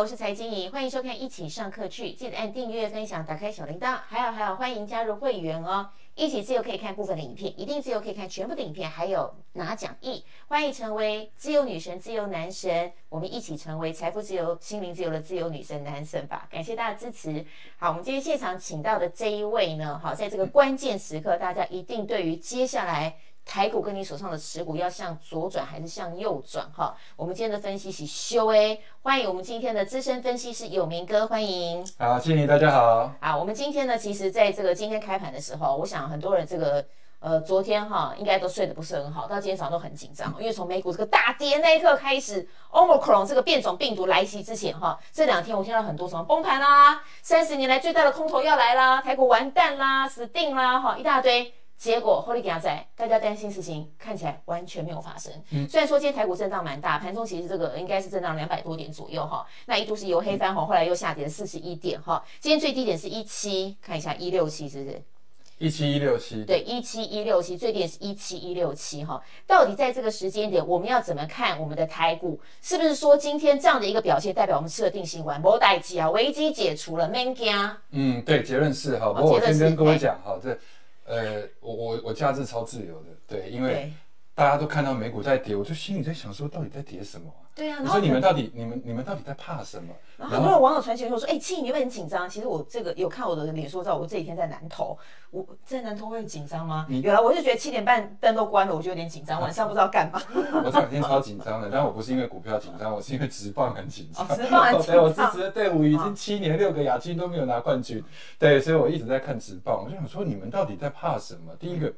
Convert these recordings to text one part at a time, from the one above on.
我是蔡金莹，欢迎收看《一起上课去》，记得按订阅、分享、打开小铃铛，还有还有，欢迎加入会员哦。一起自由可以看部分的影片，一定自由可以看全部的影片，还有拿讲义。欢迎成为自由女神、自由男神，我们一起成为财富自由、心灵自由的自由女神、男神吧！感谢大家支持。好，我们今天现场请到的这一位呢，好，在这个关键时刻，大家一定对于接下来。台股跟你手上的持股要向左转还是向右转？哈，我们今天的分析是修 A，欢迎我们今天的资深分析师有明哥，欢迎。好，谢谢大家好。啊，我们今天呢，其实在这个今天开盘的时候，我想很多人这个呃昨天哈应该都睡得不是很好，到今天早上都很紧张，因为从美股这个大跌那一刻开始，Omicron 这个变种病毒来袭之前哈，这两天我听到很多什么崩盘啦，三十年来最大的空头要来啦，台股完蛋啦，死定啦，哈一大堆。结果后力给在，大家担心事情看起来完全没有发生。嗯，虽然说今天台股震荡蛮大，盘中其实这个应该是震荡两百多点左右哈。那一度是由黑翻红，后来又下跌了四十一点哈。今天最低点是一七，看一下一六七是不是？一七一六七。对，一七一六七，最低点是一七一六七哈。到底在这个时间点，我们要怎么看我们的台股？是不是说今天这样的一个表现，代表我们吃了定心丸，没代志啊，危机解除了，免惊。嗯，对，结论是哈。不过我先跟各位讲哈，这。呃，我我我假日超自由的，对，因为大家都看到美股在跌，我就心里在想说，到底在跌什么啊？对啊，你说你们到底，你们你们到底在怕什么？然后很多人网友传讯说说，哎，七，你会很紧张？其实我这个有看我的脸书照，我这几天在南投，我在南投会紧张吗？你有啊，我就觉得七点半灯都关了，我就有点紧张，晚上不知道干嘛。我这两天超紧张的，但我不是因为股票紧张，我是因为直棒很紧张。直棒很紧张。对，我支持的队伍已经七年六个亚军都没有拿冠军，对，所以我一直在看直棒。我就想说，你们到底在怕什么？第一个。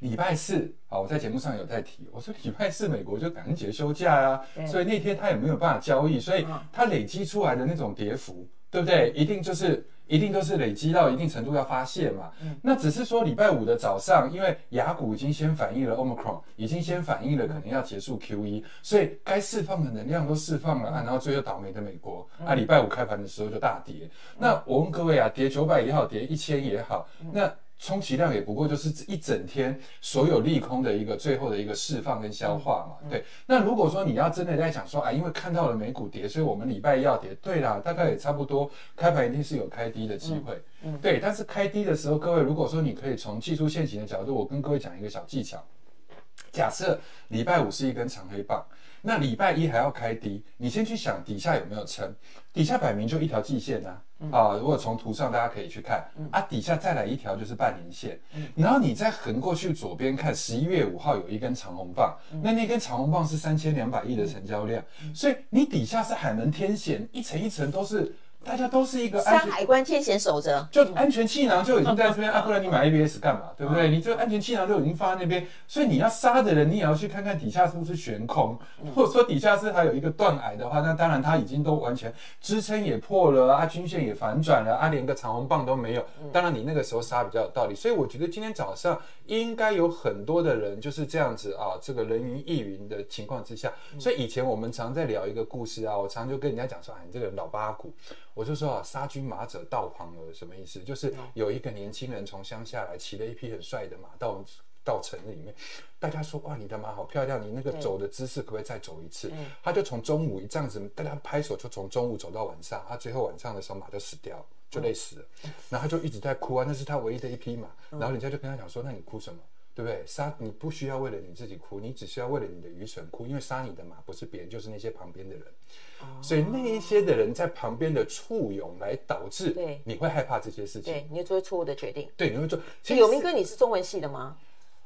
礼拜四，好，我在节目上有在提，我说礼拜四美国就感恩节休假啊，所以那天他也没有办法交易，所以他累积出来的那种跌幅，对不对？一定就是一定都是累积到一定程度要发泄嘛。那只是说礼拜五的早上，因为雅股已经先反映了 Omicron，已经先反映了可能要结束 QE，所以该释放的能量都释放了啊，然后最后倒霉的美国啊，礼拜五开盘的时候就大跌。那我问各位啊，跌九百也好，跌一千也好，那。充其量也不过就是一整天所有利空的一个最后的一个释放跟消化嘛，对。那如果说你要真的在讲说啊，因为看到了美股跌，所以我们礼拜一要跌，对啦，大概也差不多，开盘一定是有开低的机会，嗯，对。但是开低的时候，各位如果说你可以从技术线型的角度，我跟各位讲一个小技巧，假设礼拜五是一根长黑棒。那礼拜一还要开低，你先去想底下有没有撑，底下摆明就一条季线呐、啊嗯，啊，如果从图上大家可以去看，嗯、啊，底下再来一条就是半年线，嗯、然后你再横过去左边看，十一月五号有一根长红棒，嗯、那那根长红棒是三千两百亿的成交量、嗯，所以你底下是海门天险，一层一层都是。大家都是一个山海关天险守着，就安全气囊就已经在这边啊，不然你买 ABS 干嘛？对不对？你这个安全气囊就已经放在那边，所以你要杀的人，你也要去看看底下是不是悬空，或者说底下是还有一个断崖的话，那当然它已经都完全支撑也破了啊，均线也反转了啊，连个长红棒都没有。当然你那个时候杀比较有道理，所以我觉得今天早上应该有很多的人就是这样子啊，这个人云亦云的情况之下，所以以前我们常在聊一个故事啊，我常就跟人家讲说，啊，你这个老八股。我就说啊，杀君马者道旁儿，什么意思？就是有一个年轻人从乡下来，骑了一匹很帅的马到到城里面，大家说哇，你的马好漂亮，你那个走的姿势可不可以再走一次？他就从中午这样子，大家拍手，就从中午走到晚上，他最后晚上的时候马就死掉，就累死了，然后他就一直在哭啊，那是他唯一的一匹马，然后人家就跟他讲说，那你哭什么？对不对？杀你不需要为了你自己哭，你只需要为了你的愚蠢哭，因为杀你的马不是别人，就是那些旁边的人。哦、所以那一些的人在旁边的簇拥，来导致对你会害怕这些事情，对，你会做错误的决定。对，你会做。其实有明哥，你是中文系的吗？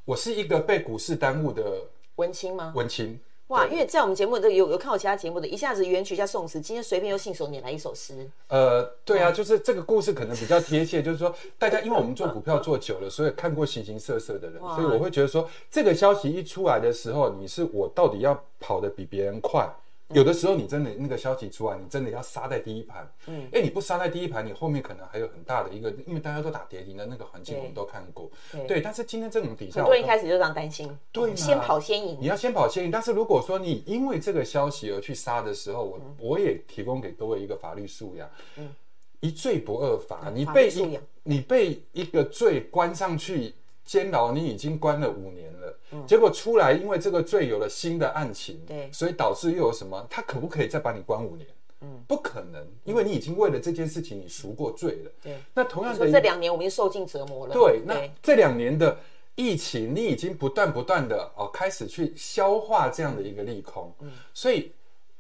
我是一个被股市耽误的文青吗？文青。哇，因为在我们节目的有有看过其他节目的，一下子元曲加宋词，今天随便又信手拈来一首诗。呃，对啊，就是这个故事可能比较贴切，就是说大家因为我们做股票做久了，所以看过形形色色的人，所以我会觉得说这个消息一出来的时候，你是我到底要跑得比别人快。有的时候你真的那个消息出来，你真的要杀在第一盘。嗯，哎，你不杀在第一盘，你后面可能还有很大的一个，因为大家都打跌停的那个环境，我们都看过。对，对，但是今天这种底下，很多人一开始就这样担心。对，先跑先赢。你要先跑先赢，但是如果说你因为这个消息而去杀的时候，我我也提供给各位一个法律素养。嗯，一罪不二罚，你被一你被一个罪关上去。监牢，你已经关了五年了，嗯，结果出来，因为这个罪有了新的案情，对，所以导致又有什么？他可不可以再把你关五年？嗯，不可能，因为你已经为了这件事情你赎过罪了。对，那同样的，说这两年我们受尽折磨了。对，那这两年的疫情，你已经不断不断的哦开始去消化这样的一个利空。嗯，所以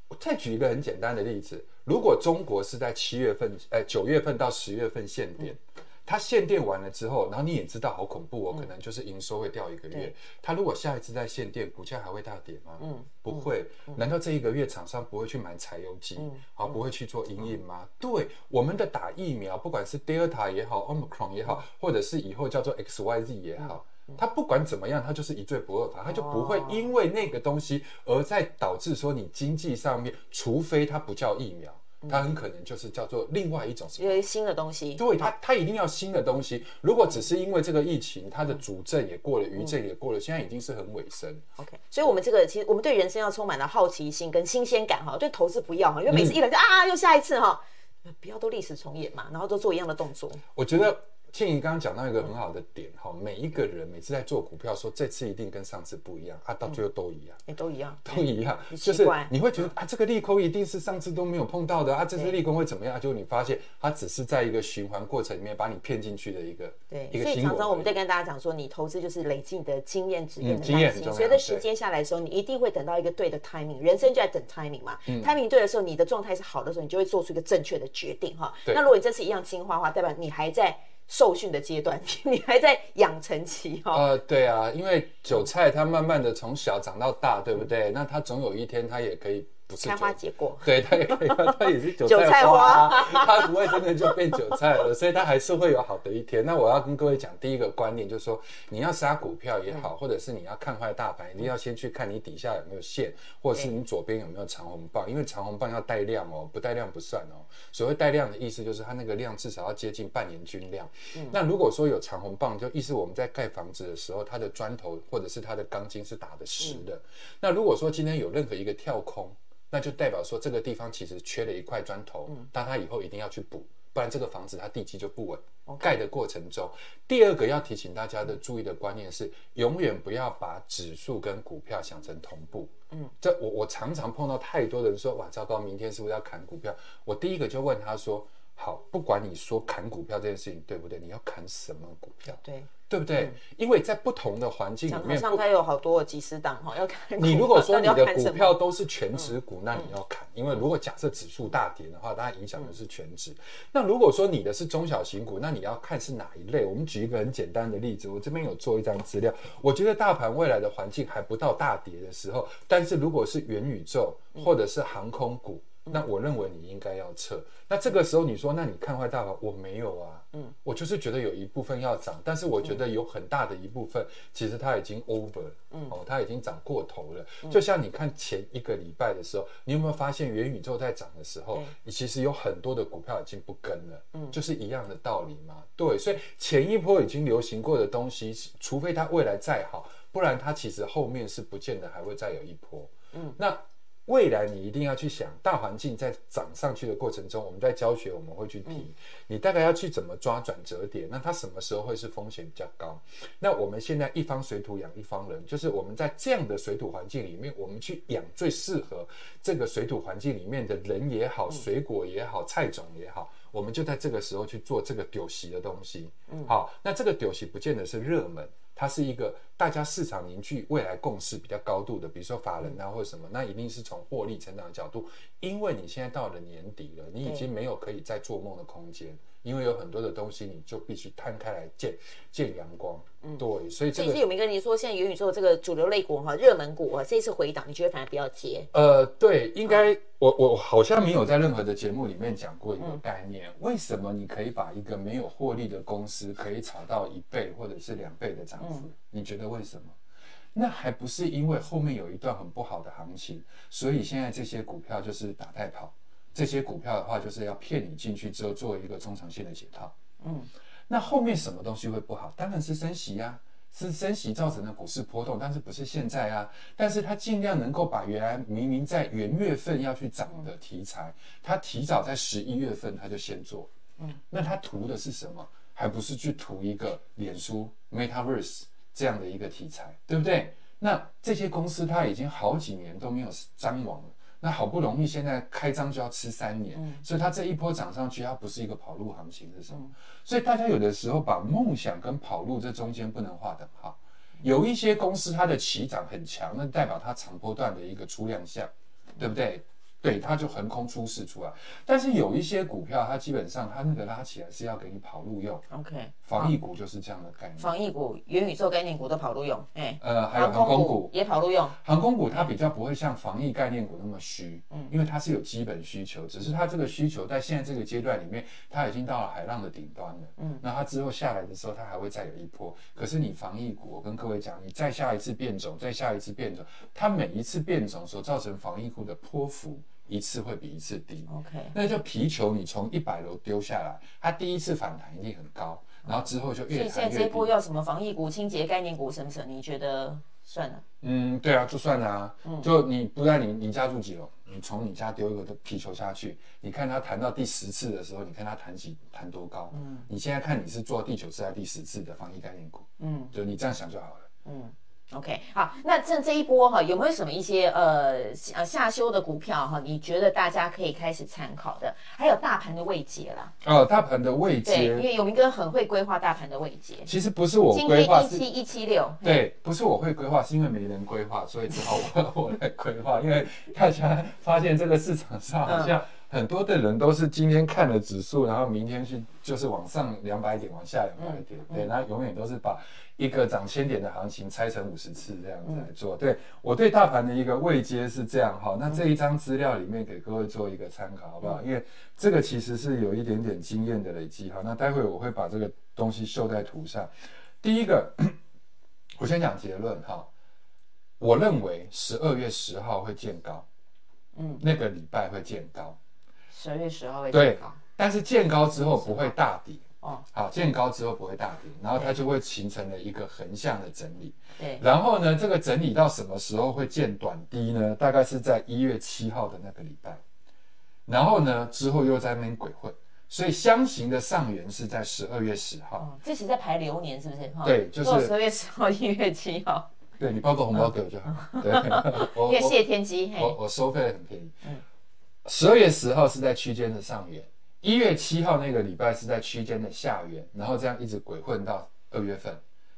我再举一个很简单的例子，如果中国是在七月份，呃九月份到十月份限电。嗯它限电完了之后，然后你也知道好恐怖哦，可能就是营收会掉一个月。它如果下一次再限电，股价还会大跌吗？嗯，不会。难道这一个月厂商不会去买柴油机？好，不会去做因应吗？对，我们的打疫苗，不管是 Delta 也好，Omicron 也好，或者是以后叫做 XYZ 也好，它不管怎么样，它就是一罪不二法，它就不会因为那个东西而在导致说你经济上面，除非它不叫疫苗。它很可能就是叫做另外一种什么，因为新的东西。对，它它一定要新的东西。如果只是因为这个疫情，它的主症也过了，余症也过了，现在已经是很尾声。OK，所以我们这个其实我们对人生要充满了好奇心跟新鲜感哈，对投资不要哈，因为每次一来就啊，又下一次哈，不要都历史重演嘛，然后都做一样的动作。我觉得。倩怡刚刚讲到一个很好的点哈，每一个人每次在做股票说这次一定跟上次不一样啊，到最后都一样，也都一样，都一样，就是你会觉得啊，这个利空一定是上次都没有碰到的啊，这次利空会怎么样？结果你发现它只是在一个循环过程里面把你骗进去的一个对，一个。所以常常我们在跟大家讲说，你投资就是累积你的经验值。跟耐心，随着时间下来的时候，你一定会等到一个对的 timing，人生就在等 timing 嘛，timing 对的时候，你的状态是好的时候，你就会做出一个正确的决定哈。那如果你这次一样金花花，代表你还在。受训的阶段，你还在养成期哈、哦。呃，对啊，因为韭菜它慢慢的从小长到大，对不对？那它总有一天它也可以。不是开花结果，对，它也可以，它也是韭菜花，它不会真的就变韭菜了，所以它还是会有好的一天。那我要跟各位讲第一个观念，就是说你要杀股票也好，或者是你要看坏大盘，一定要先去看你底下有没有线，或者是你左边有没有长红棒，因为长红棒要带量哦，不带量不算哦。所谓带量的意思就是它那个量至少要接近半年均量。那如果说有长红棒，就意思我们在盖房子的时候，它的砖头或者是它的钢筋是打的实的。那如果说今天有任何一个跳空，那就代表说这个地方其实缺了一块砖头，嗯但他以后一定要去补，不然这个房子它地基就不稳。盖的过程中，第二个要提醒大家的注意的观念是，永远不要把指数跟股票想成同步。嗯，这我我常常碰到太多人说，哇，糟糕，明天是不是要砍股票？我第一个就问他说，好，不管你说砍股票这件事情对不对，你要砍什么股票？对。对不对？因为在不同的环境里面，上它有好多几十档哈，要看。你如果说你的股票都是全指股，那你要砍，因为如果假设指数大跌的话，它影响的是全指。那如果说你的是中小型股，那你要看是哪一类。我们举一个很简单的例子，我这边有做一张资料。我觉得大盘未来的环境还不到大跌的时候，但是如果是元宇宙或者是航空股。那我认为你应该要撤。那这个时候你说，那你看坏大盘？我没有啊，嗯，我就是觉得有一部分要涨，但是我觉得有很大的一部分其实它已经 over 了，嗯，哦，它已经涨过头了。就像你看前一个礼拜的时候，你有没有发现元宇宙在涨的时候，你其实有很多的股票已经不跟了，嗯，就是一样的道理嘛。对，所以前一波已经流行过的东西，除非它未来再好，不然它其实后面是不见得还会再有一波，嗯，那。未来你一定要去想，大环境在涨上去的过程中，我们在教学我们会去提，你大概要去怎么抓转折点，那它什么时候会是风险比较高？那我们现在一方水土养一方人，就是我们在这样的水土环境里面，我们去养最适合这个水土环境里面的人也好，水果也好，菜种也好，我们就在这个时候去做这个丢席的东西。嗯，好，那这个丢席不见得是热门。它是一个大家市场凝聚未来共识比较高度的，比如说法人啊或者什么，那一定是从获利成长的角度，因为你现在到了年底了，你已经没有可以再做梦的空间。因为有很多的东西，你就必须摊开来见见阳光。嗯，对，所以这个。有没有跟你说，现在元宇宙这个主流类股哈，热门股啊，这一次回档，你觉得反而不要接？呃，对，应该、嗯、我我好像没有在任何的节目里面讲过一个概念，嗯、为什么你可以把一个没有获利的公司可以炒到一倍或者是两倍的涨幅？嗯、你觉得为什么？那还不是因为后面有一段很不好的行情，所以现在这些股票就是打带跑。这些股票的话，就是要骗你进去之后做一个中长线的解套。嗯，那后面什么东西会不好？当然是升息呀，是升息造成的股市波动，但是不是现在啊？但是它尽量能够把原来明明在元月份要去涨的题材，它提早在十一月份它就先做。嗯，那它图的是什么？还不是去图一个脸书 Metaverse 这样的一个题材，对不对？那这些公司它已经好几年都没有张网了。那好不容易现在开张就要吃三年，嗯、所以它这一波涨上去，它不是一个跑路行情是什么？嗯、所以大家有的时候把梦想跟跑路这中间不能画等号。有一些公司它的起涨很强，那代表它长波段的一个出量项，对不对？对，它就横空出世出来，但是有一些股票，它基本上它那个拉起来是要给你跑路用。OK，防疫股就是这样的概念。防疫股、元宇宙概念股都跑路用。哎，呃，还有航空股也跑路用。航空股它比较不会像防疫概念股那么虚，嗯，因为它是有基本需求，只是它这个需求在现在这个阶段里面，它已经到了海浪的顶端了。嗯，那它之后下来的时候，它还会再有一波。可是你防疫股，我跟各位讲，你再下一次变种，再下一次变种，它每一次变种所造成防疫股的波幅。一次会比一次低，OK，那就皮球你从一百楼丢下来，它第一次反弹一定很高，然后之后就越弹越低。所以现在这一波要什么防疫股、清洁概念股什么什么，你觉得算了？嗯，对啊，就算了啊。嗯，就你不然你你家住几楼？你从你家丢一个皮球下去，你看它弹到第十次的时候，你看它弹起弹多高？嗯，你现在看你是做第九次还是第十次的防疫概念股？嗯，就你这样想就好了。嗯。OK，好，那这这一波哈，有没有什么一些呃呃下修的股票哈？你觉得大家可以开始参考的？还有大盘的位阶啦。哦，大盘的位阶。因为有明哥很会规划大盘的位阶。其实不是我规划，一七一七六。对，不是我会规划，是因为没人规划，所以只好我 我来规划。因为大家发现这个市场上好像很多的人都是今天看了指数，然后明天去就是往上两百点，往下两百点，对，那永远都是把。一个涨千点的行情拆成五十次这样子来做，对，我对大盘的一个位阶是这样哈。那这一张资料里面给各位做一个参考，好不好？因为这个其实是有一点点经验的累积哈。那待会我会把这个东西秀在图上。第一个，我先讲结论哈。我认为十二月十号会见高，嗯，那个礼拜会见高。十二月十号会见高，但是见高之后不会大跌。哦，好，见高之后不会大跌，然后它就会形成了一个横向的整理。对，然后呢，这个整理到什么时候会见短低呢？大概是在一月七号的那个礼拜，然后呢，之后又在那边鬼混，所以箱型的上缘是在十二月十号。哦，这是在排流年是不是？对，就是十二月十号、一月七号。对，你包个红包给我就好。对，我谢天机，我我收费很便宜。嗯，十二月十号是在区间的上缘。一月七号那个礼拜是在区间的下缘，然后这样一直鬼混到二月份，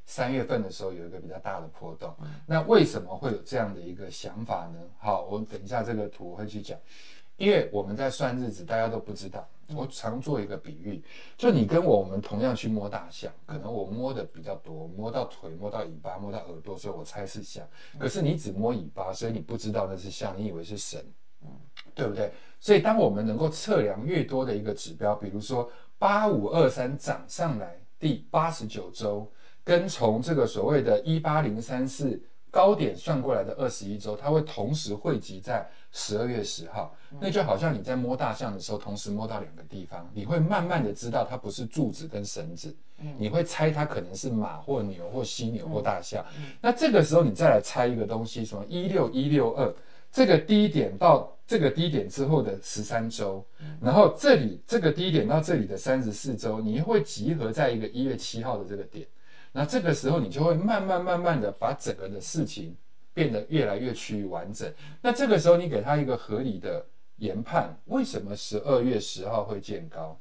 三月份的时候有一个比较大的波动。那为什么会有这样的一个想法呢？好，我等一下这个图我会去讲，因为我们在算日子，大家都不知道。我常做一个比喻，就你跟我们同样去摸大象，可能我摸的比较多，摸到腿，摸到尾巴，摸到耳朵，所以我猜是象。可是你只摸尾巴，所以你不知道那是象，你以为是神。对不对？所以当我们能够测量越多的一个指标，比如说八五二三涨上来第八十九周，跟从这个所谓的一八零三四高点算过来的二十一周，它会同时汇集在十二月十号。那就好像你在摸大象的时候，同时摸到两个地方，你会慢慢的知道它不是柱子跟绳子，你会猜它可能是马或牛或犀牛或大象。那这个时候你再来猜一个东西，什么一六一六二。这个低点到这个低点之后的十三周，然后这里这个低点到这里的三十四周，你会集合在一个一月七号的这个点，那这个时候你就会慢慢慢慢的把整个的事情变得越来越趋于完整。那这个时候你给他一个合理的研判，为什么十二月十号会见高？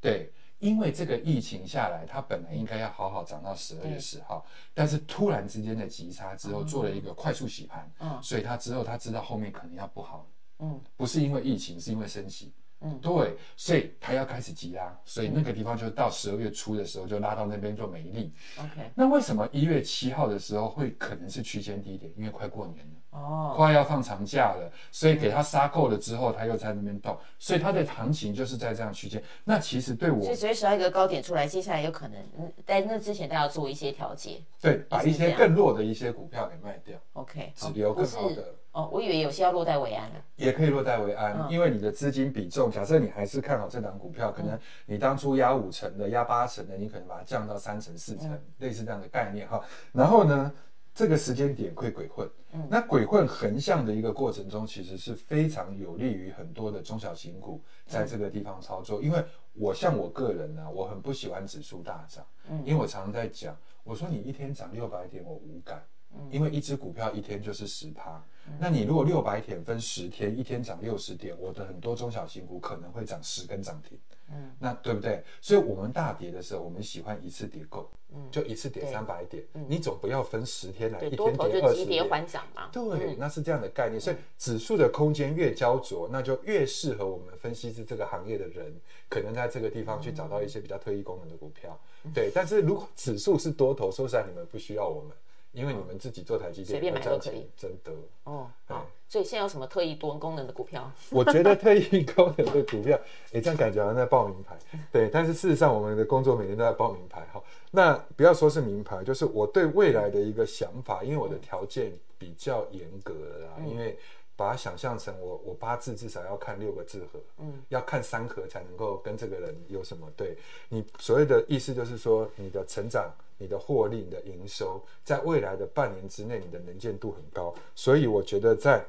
对。因为这个疫情下来，它本来应该要好好涨到十二月十号，但是突然之间的急差之后，做了一个快速洗盘，嗯，所以他之后他知道后面可能要不好，嗯，不是因为疫情，是因为升息。嗯，对，所以它要开始急拉，所以那个地方就到十二月初的时候就拉到那边就没力。OK，那为什么一月七号的时候会可能是区间低点？因为快过年了，哦，快要放长假了，所以给它杀够了之后，它又在那边动，所以它的行情就是在这样区间。那其实对我，所以随时要一个高点出来，接下来有可能在那之前都要做一些调节，对，把一些更弱的一些股票给卖掉。OK，只留更好的。哦，我以为有些要落袋为安了，也可以落袋为安，嗯、因为你的资金比重，假设你还是看好这档股票，可能你当初压五成的、压八成的，你可能把它降到三成、四成，嗯、类似这样的概念哈。然后呢，这个时间点会鬼混，嗯、那鬼混横向的一个过程中，其实是非常有利于很多的中小型股在这个地方操作。嗯、因为我像我个人呢、啊，我很不喜欢指数大涨，嗯、因为我常常在讲，我说你一天涨六百点，我无感。因为一只股票一天就是十趴，那你如果六百点分十天，一天涨六十点，我的很多中小型股可能会涨十根涨停。嗯，那对不对？所以我们大跌的时候，我们喜欢一次跌够，嗯，就一次跌三百点。嗯，你总不要分十天来，一天跌二十点。急跌缓涨嘛。对，那是这样的概念。所以指数的空间越焦灼，那就越适合我们分析师这个行业的人，可能在这个地方去找到一些比较特异功能的股票。对，但是如果指数是多头，说实在，你们不需要我们。因为你们自己做台积电，随便买都可以，真的哦。好，所以现在有什么特异多功能的股票？我觉得特异功能的股票，哎，这样感觉好像在报名牌。对，但是事实上，我们的工作每天都在报名牌。哈，那不要说是名牌，就是我对未来的一个想法，因为我的条件比较严格的啦，因为把它想象成我我八字至少要看六个字合，嗯，要看三合才能够跟这个人有什么。对，你所谓的意思就是说你的成长。你的获利、你的营收，在未来的半年之内，你的能见度很高，所以我觉得在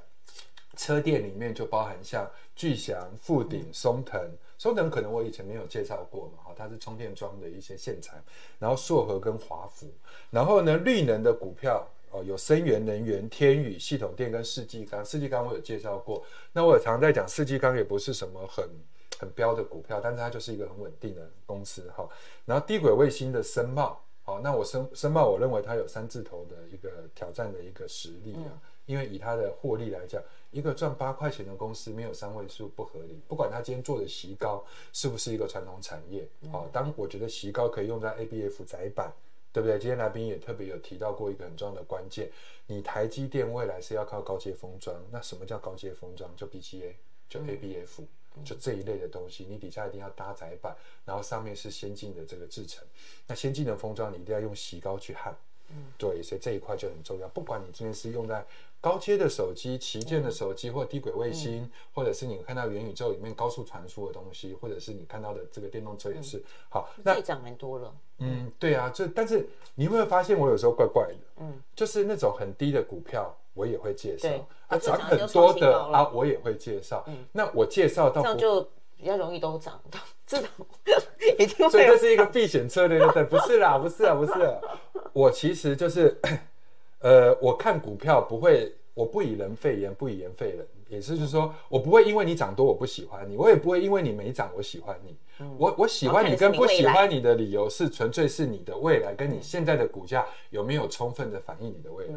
车店里面就包含像巨祥、富鼎、松腾。松腾可能我以前没有介绍过嘛，哈，它是充电桩的一些线材，然后硕和跟华孚，然后呢，绿能的股票哦，有生源能源、天宇系统电跟世纪钢，世纪钢我有介绍过，那我也常常在讲，世纪钢也不是什么很很标的股票，但是它就是一个很稳定的公司哈，然后低轨卫星的申茂。好，那我申申茂，我认为它有三字头的一个挑战的一个实力啊，嗯、因为以它的获利来讲，一个赚八块钱的公司没有三位数不合理。不管它今天做的席高是不是一个传统产业，好，当我觉得席高可以用在 ABF 窄板，对不对？今天来宾也特别有提到过一个很重要的关键，你台积电未来是要靠高阶封装，那什么叫高阶封装？就 BGA，就 ABF。嗯就这一类的东西，你底下一定要搭载板，然后上面是先进的这个制程。那先进的封装，你一定要用锡膏去焊。嗯，对，所以这一块就很重要。不管你今天是用在高阶的手机、旗舰的手机，或低轨卫星，嗯、或者是你看到元宇宙里面高速传输的东西，或者是你看到的这个电动车也是。嗯、好，那涨蛮多了。嗯，对啊，就但是你有没有发现我有时候怪怪的？嗯，就是那种很低的股票。我也会介绍啊，涨很多的啊，我也会介绍。嗯，那我介绍到这样就比较容易都涨到 这种，一定会。所以这是一个避险策略，对，不是啦，不是啦，不是啦。我其实就是，呃，我看股票不会，我不以人废言，不以言废人，也是就是说我不会因为你涨多我不喜欢你，我也不会因为你没涨我喜欢你。嗯，我我喜欢你跟不喜欢你的理由是纯粹是你的未来跟你现在的股价有没有充分的反映你的未来。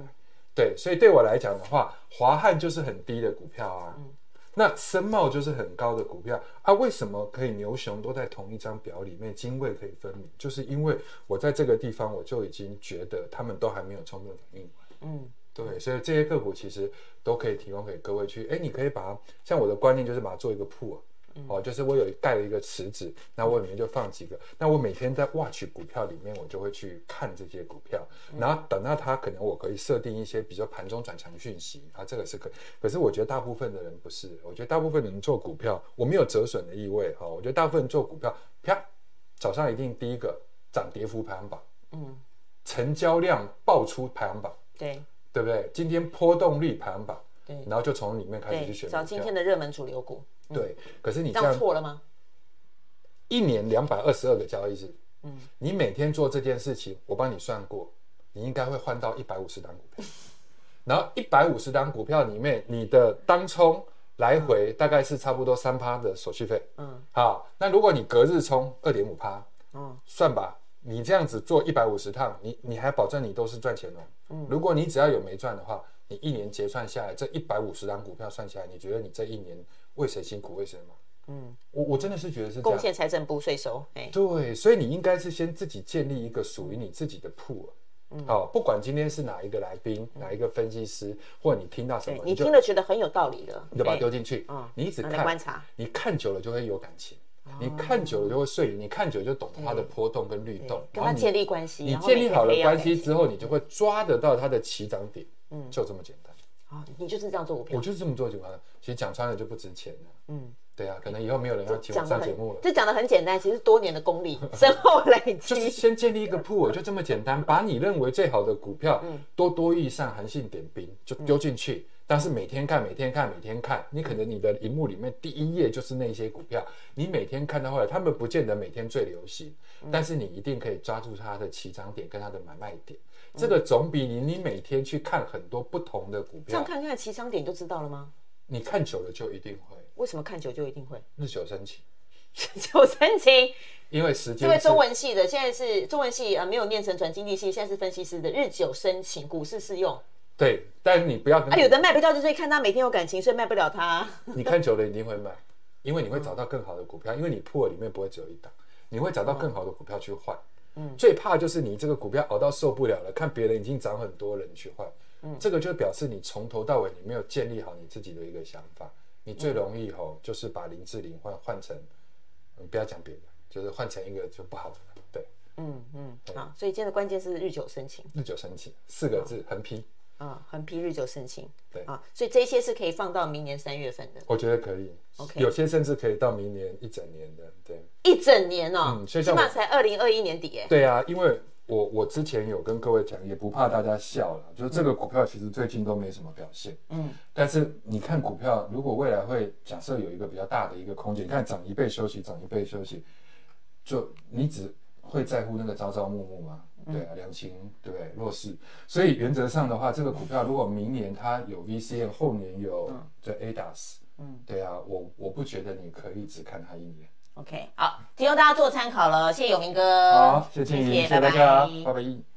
对，所以对我来讲的话，华汉就是很低的股票啊，嗯、那森茂就是很高的股票啊。为什么可以牛熊都在同一张表里面，泾渭可以分明？就是因为我在这个地方，我就已经觉得他们都还没有充分反应。嗯，对，所以这些个股其实都可以提供给各位去，哎，你可以把它，像我的观念就是把它做一个铺、啊。哦，就是我有盖了一个池子，那我里面就放几个。那我每天在 watch 股票里面，我就会去看这些股票，然后等到它可能我可以设定一些，比如说盘中转强讯息啊，这个是可以。可是我觉得大部分的人不是，我觉得大部分人做股票，我没有折损的意味哈。我觉得大部分人做股票，啪，早上一定第一个涨跌幅排行榜，嗯，成交量爆出排行榜，对，对不对？今天波动率排行榜，对，然后就从里面开始去选，找今天的热门主流股。对，可是你这样错了吗？一年两百二十二个交易日，嗯，你每天做这件事情，我帮你算过，你应该会换到一百五十档股票，然后一百五十档股票里面，你的当冲来回大概是差不多三趴的手续费，嗯，好，那如果你隔日冲二点五趴，嗯，算吧，你这样子做一百五十趟，你你还保证你都是赚钱哦，嗯，如果你只要有没赚的话，你一年结算下来，这一百五十档股票算下来，你觉得你这一年？为谁辛苦为谁忙？嗯，我我真的是觉得是贡献财政部税收。哎，对，所以你应该是先自己建立一个属于你自己的铺。嗯，好，不管今天是哪一个来宾，哪一个分析师，或者你听到什么，你听了觉得很有道理的，你就把它丢进去。嗯，你一直看观察，你看久了就会有感情，你看久了就会睡，你看久了就懂得它的波动跟律动，跟它建立关系。你建立好了关系之后，你就会抓得到它的起涨点。嗯，就这么简单。啊，你就是这样做股票？我就是这么做就完了。其实讲穿了就不值钱了。嗯，对啊，可能以后没有人要请我上节目了。这讲的很简单，其实多年的功力 深厚累积。就是先建立一个铺，就这么简单，把你认为最好的股票多多益善，韩信点兵就丢进去，但是每天看，每天看，每天看，你可能你的荧幕里面第一页就是那些股票，你每天看到后来，他们不见得每天最流行，嗯、但是你一定可以抓住它的起涨点跟它的买卖点，嗯、这个总比你你每天去看很多不同的股票，这样看看起涨点就知道了吗？你看久了就一定会。为什么看久就一定会？日久生情。日久生情。因为时间。这位中文系的，现在是中文系啊、呃，没有念成转经济系，现在是分析师的。日久生情，股市适用。对，但你不要跟。啊，有的卖不掉，就是看他每天有感情，所以卖不了他。你看久了一定会卖，因为你会找到更好的股票，因为你铺里面不会只有一档，你会找到更好的股票去换。嗯。最怕就是你这个股票熬到受不了了，看别人已经涨很多了，你去换。嗯。这个就表示你从头到尾你没有建立好你自己的一个想法，你最容易吼就是把林志玲换换成，嗯，不要讲别的，就是换成一个就不好的。对。嗯嗯。好，所以今天的关键是日久生情。日久生情四个字，横批。啊，横批日久生情，对啊，所以这些是可以放到明年三月份的。我觉得可以，OK，有些甚至可以到明年一整年的，对，一整年哦，嗯，起码才二零二一年底哎。对啊，因为我我之前有跟各位讲，也不怕大家笑了，就是这个股票其实最近都没什么表现，嗯，但是你看股票，如果未来会假设有一个比较大的一个空间，你看涨一倍休息，涨一倍休息，就你只会在乎那个朝朝暮暮吗？对啊，两情对不对？弱势，所以原则上的话，这个股票如果明年它有 VCM，后年有这 ADAS，嗯，对啊，我我不觉得你可以只看它一年。OK，好，提供大家做参考了，谢谢永明哥，好，谢谢，谢谢大家，拜拜。